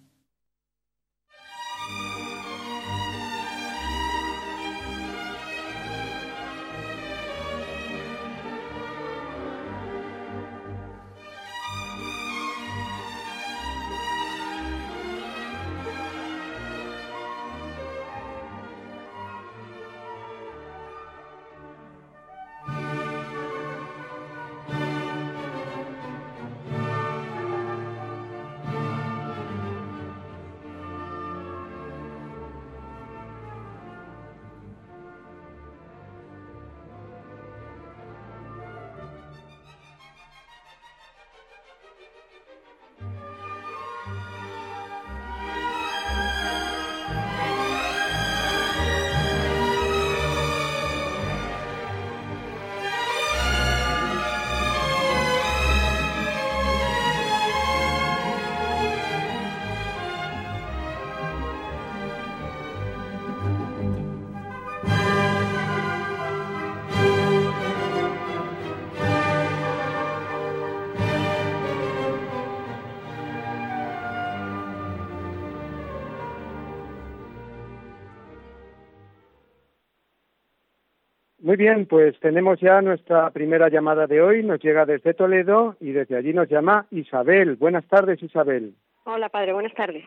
[SPEAKER 1] Muy bien, pues tenemos ya nuestra primera llamada de hoy. Nos llega desde Toledo y desde allí nos llama Isabel. Buenas tardes, Isabel.
[SPEAKER 7] Hola, padre. Buenas tardes.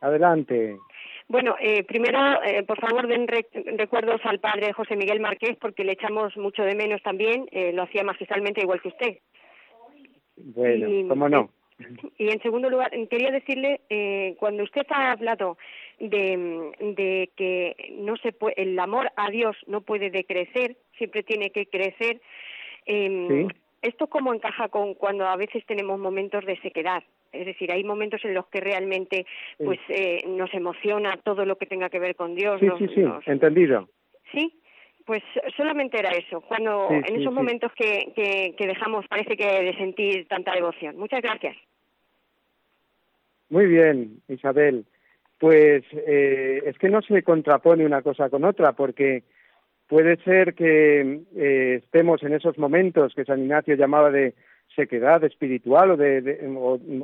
[SPEAKER 1] Adelante.
[SPEAKER 7] Bueno, eh, primero, eh, por favor, den recuerdos al padre José Miguel Marqués, porque le echamos mucho de menos también. Eh, lo hacía magistralmente igual que usted.
[SPEAKER 1] Bueno, cómo no.
[SPEAKER 7] Eh, y en segundo lugar, quería decirle, cuando usted ha hablado Mm, de, que no se el amor a Dios no puede decrecer, siempre tiene que crecer. Eh, Esto cómo encaja con cuando a veces tenemos momentos de sequedad. Es decir, hay momentos en los que realmente pues eh, nos emociona todo lo que tenga que ver con Dios.
[SPEAKER 1] Sí, sí, sí, entendido.
[SPEAKER 7] Sí, pues solamente era eso, cuando en esos momentos Que, que, que, dejamos parece que de sentir tanta devoción. Muchas gracias.
[SPEAKER 1] Muy bien, Isabel pues eh, es que no se contrapone una cosa con otra, porque puede ser que eh, estemos en esos momentos que San Ignacio llamaba de sequedad espiritual o de,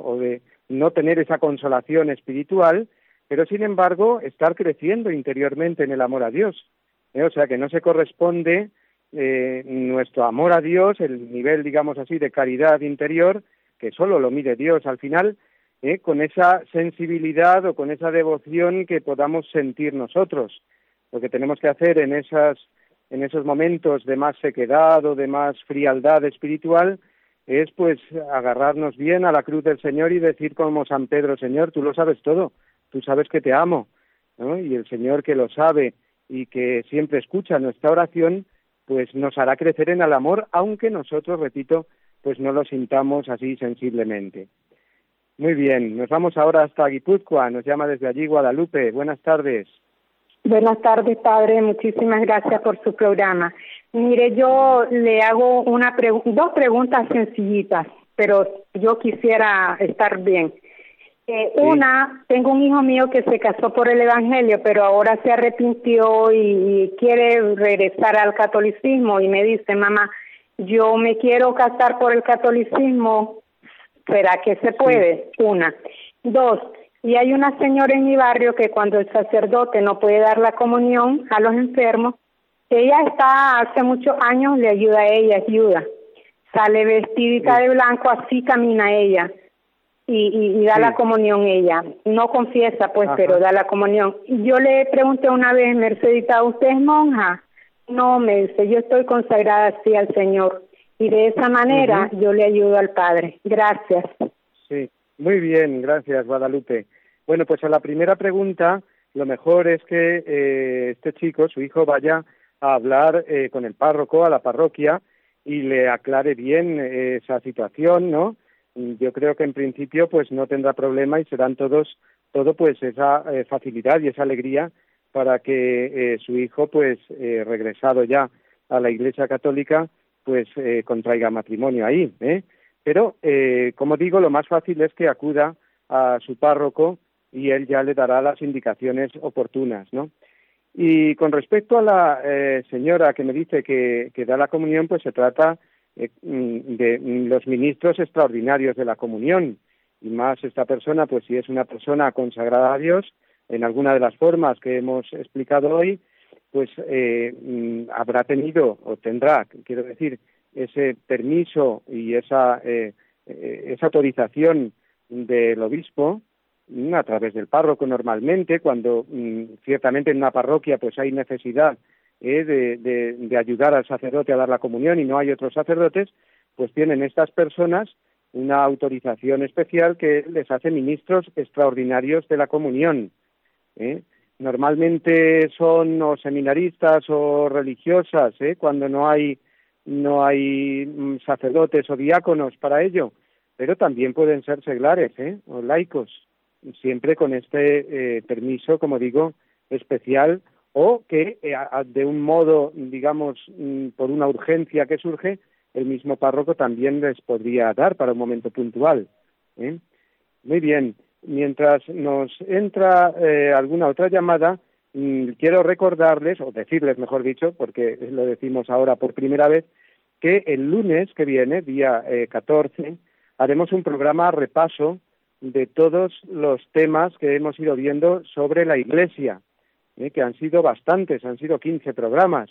[SPEAKER 1] o, de no tener esa consolación espiritual, pero sin embargo estar creciendo interiormente en el amor a Dios. ¿eh? O sea que no se corresponde nuestro amor a Dios, el nivel, digamos así, de caridad interior, que solo lo mide Dios al final, ¿eh? con esa sensibilidad o con esa devoción que podamos sentir nosotros. Lo que tenemos que hacer en, esos momentos de más sequedad o de más frialdad espiritual es pues agarrarnos bien a la cruz del Señor y decir como San Pedro, Señor, tú lo sabes todo, tú sabes que te amo, y el Señor que lo sabe y que siempre escucha nuestra oración, pues nos hará crecer en el amor, aunque nosotros, repito, pues no lo sintamos así sensiblemente. Muy bien, nos vamos ahora hasta Guipúzcoa, nos llama desde allí Guadalupe. Buenas tardes.
[SPEAKER 8] Buenas tardes, padre. Muchísimas gracias por su programa. Mire, yo le hago una dos preguntas sencillitas, pero yo quisiera estar bien. Eh, una, tengo un hijo mío que se casó por el Evangelio, pero ahora se arrepintió y quiere regresar al catolicismo y me dice, mamá, yo me quiero casar por el catolicismo, ¿Será que se puede? Una. Dos, y hay una señora en mi barrio que cuando el sacerdote no puede dar la comunión a los enfermos, ella está hace muchos años, le ayuda a ella, ayuda. Sale vestidita de blanco, así camina ella y, y, da la comunión ella. No confiesa, pues, pero da la comunión. Yo le pregunté una vez, Mercedita, ¿usted es monja? No, me yo estoy consagrada así al Señor. Y de esa manera yo le ayudo al Padre. Gracias.
[SPEAKER 1] Sí, muy bien, gracias Guadalupe. Bueno, pues a la primera pregunta, lo mejor es que eh, este chico, su hijo, vaya a hablar eh, con el párroco, a la parroquia, y le aclare bien eh, esa situación, ¿no? Yo creo que en principio pues no tendrá problema y serán todos, todo pues esa facilidad y esa alegría para que su hijo pues regresado ya a la Iglesia Católica pues eh, contraiga matrimonio ahí. ¿eh? Pero, eh, como digo, lo más fácil es que acuda a su párroco y él ya le dará las indicaciones oportunas, ¿no? Y con respecto a la señora que me dice que, da la comunión, pues se trata mm, de los ministros extraordinarios de la comunión. Y más esta persona, pues si es una persona consagrada a Dios, en alguna de las formas que hemos explicado hoy, pues eh, mm, habrá tenido o tendrá, quiero decir, ese permiso y esa, eh, eh, esa autorización del obispo mm, a través del párroco normalmente, cuando mm, ciertamente en una parroquia pues hay necesidad eh, de, de, de, ayudar al sacerdote a dar la comunión y no hay otros sacerdotes, pues tienen estas personas una autorización especial que les hace ministros extraordinarios de la comunión. ¿eh? Normalmente son o seminaristas o religiosas, ¿eh? cuando no hay, no hay mm, sacerdotes o diáconos para ello, pero también pueden ser seglares ¿eh? o laicos, siempre con este eh,
[SPEAKER 9] permiso, como digo, especial o que de un modo, digamos, mm, por una urgencia que surge, el mismo párroco también les podría dar para un momento puntual. Muy bien, Mientras nos entra eh, alguna otra llamada, mm, quiero recordarles, o decirles mejor dicho, porque lo decimos ahora por primera vez, que el lunes que viene, día 14, eh, haremos un programa repaso de todos los temas que hemos ido viendo sobre la Iglesia, eh, que han sido bastantes, han sido 15 programas,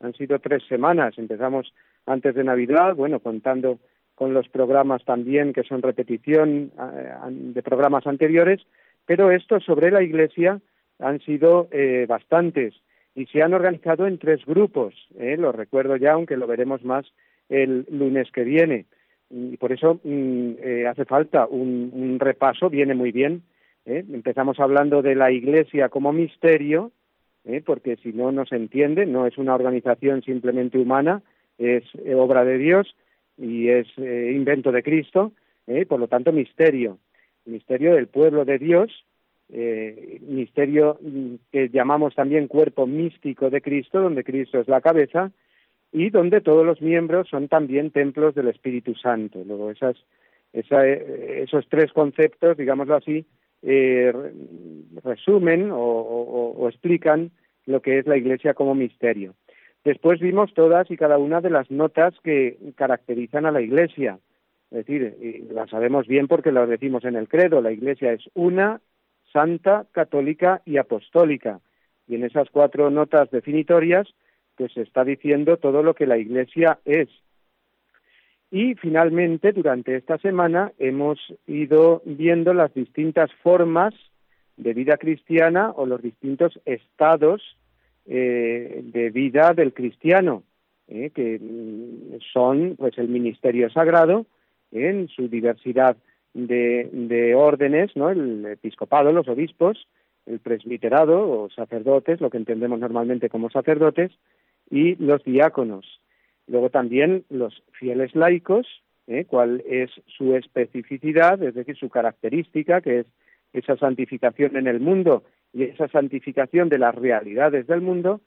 [SPEAKER 9] han sido tres semanas, empezamos antes de Navidad, bueno, contando con los programas también que son repetición eh, de programas anteriores, pero estos sobre la Iglesia han sido eh, bastantes y se han organizado en tres grupos. ¿eh? Lo recuerdo ya, aunque lo veremos más el lunes que viene. Y por eso mm, eh, hace falta un, un, repaso, viene muy bien. Empezamos hablando de la Iglesia como misterio, porque si no, no se entiende, no es una organización simplemente humana, es obra de Dios y es eh, invento de Cristo, eh, por lo tanto misterio, misterio del pueblo de Dios, eh, misterio mm, que llamamos también cuerpo místico de Cristo, donde Cristo es la cabeza y donde todos los miembros son también templos del Espíritu Santo. Luego esas, esos tres conceptos, digámoslo así, resumen o, explican lo que es la Iglesia como misterio. Después vimos todas y cada una de las notas que caracterizan a la Iglesia. Es decir, eh, las sabemos bien porque las decimos en el credo, la Iglesia es una, santa, católica y apostólica. Y en esas cuatro notas definitorias, pues se está diciendo todo lo que la Iglesia es. Y finalmente, durante esta semana, hemos ido viendo las distintas formas de vida cristiana o los distintos estados eh, de vida del cristiano, eh, que mm, son pues el ministerio sagrado eh, en su diversidad de, órdenes, ¿no? el episcopado, los obispos, el presbiterado o sacerdotes, lo que entendemos normalmente como sacerdotes, y los diáconos. Luego también los fieles laicos, cuál es su especificidad, es decir, su característica, que es esa santificación en el mundo y esa santificación de las realidades del mundo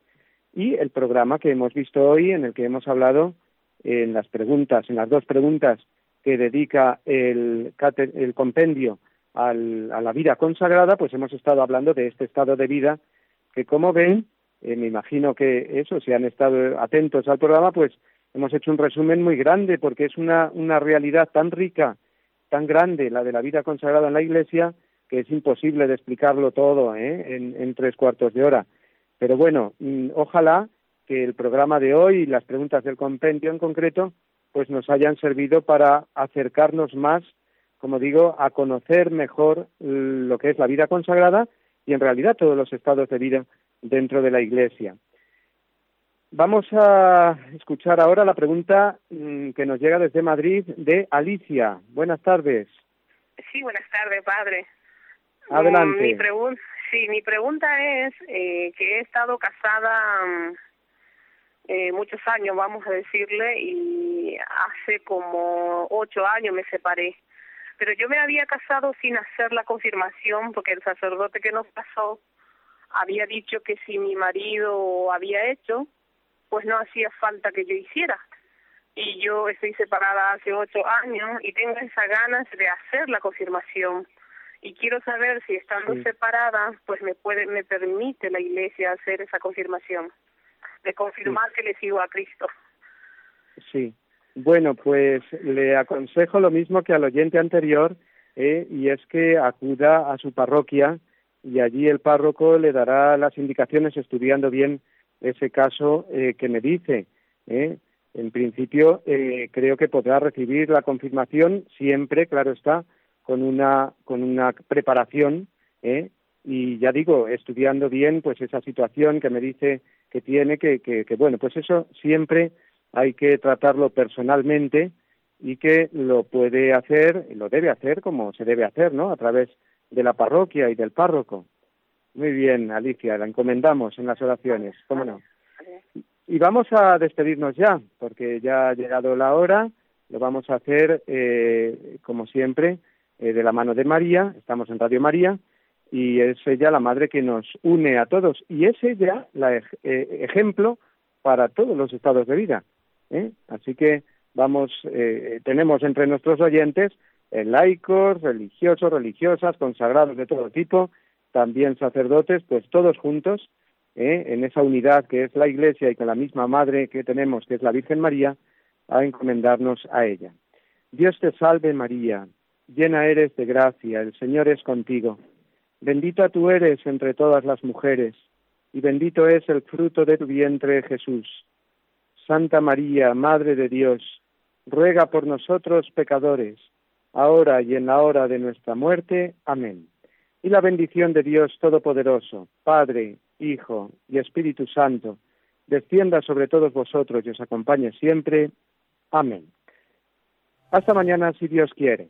[SPEAKER 9] y el programa que hemos visto hoy en el que hemos hablado en las preguntas, en las dos preguntas que dedica el, compendio a la vida consagrada, pues hemos estado hablando de este estado de vida que como ven, eh, me imagino que eso, si han estado atentos al programa, pues hemos hecho un resumen muy grande porque es una, una realidad tan rica, tan grande, la de la vida consagrada en la Iglesia, que es imposible de explicarlo todo ¿eh? en, tres cuartos de hora. Pero bueno, mm, ojalá que el programa de hoy y las preguntas del compendio en concreto pues nos hayan servido para acercarnos más, como digo, a conocer mejor lo que es la vida consagrada y en realidad todos los estados de vida dentro de la Iglesia. Vamos a escuchar ahora la pregunta mm, que nos llega desde Madrid de Alicia. Buenas tardes.
[SPEAKER 10] Sí, buenas tardes, padre.
[SPEAKER 9] Mi
[SPEAKER 10] pregunta, sí, mi pregunta es eh, que he estado casada mm, eh, muchos años, vamos a decirle, y hace como ocho años me separé. Pero yo me había casado sin hacer la confirmación porque el sacerdote que nos casó había dicho que si mi marido había hecho, pues no hacía falta que yo hiciera. Y yo estoy separada hace ocho años y tengo esas ganas de hacer la confirmación y quiero saber si estando separada, pues me permite la iglesia hacer esa confirmación, de confirmar que le sigo a Cristo.
[SPEAKER 9] Sí, bueno, pues le aconsejo lo mismo que al oyente anterior, eh, y es que acuda a su parroquia y allí el párroco le dará las indicaciones estudiando bien ese caso eh, que me dice. Eh. En principio, eh, creo que podrá recibir la confirmación siempre, claro está, con una, con una preparación ¿eh? y ya digo, estudiando bien pues esa situación que me dice que tiene, que, que, bueno, pues eso siempre hay que tratarlo personalmente y que lo puede hacer, lo debe hacer como se debe hacer, ¿no? A través de la parroquia y del párroco. Muy bien, Alicia, la encomendamos en las oraciones, ¿cómo no? Y vamos a despedirnos ya, porque ya ha llegado la hora, lo vamos a hacer, eh, como siempre, eh, de la mano de María, estamos en Radio María, y es ella la madre que nos une a todos, y es ella la eh, ejemplo para todos los estados de vida. ¿eh? Así que vamos, tenemos entre nuestros oyentes laicos, religiosos, religiosas, consagrados de todo tipo, también sacerdotes, pues todos juntos, en esa unidad que es la Iglesia y con la misma Madre que tenemos, que es la Virgen María, a encomendarnos a ella. Dios te salve María, llena eres de gracia, el Señor es contigo. Bendita tú eres entre todas las mujeres, y bendito es el fruto de tu vientre, Jesús. Santa María, Madre de Dios, ruega por nosotros pecadores, ahora y en la hora de nuestra muerte. Amén. Y la bendición de Dios Todopoderoso, Padre, Hijo y Espíritu Santo, descienda sobre todos vosotros y os acompañe siempre. Amén. Hasta mañana, si Dios quiere.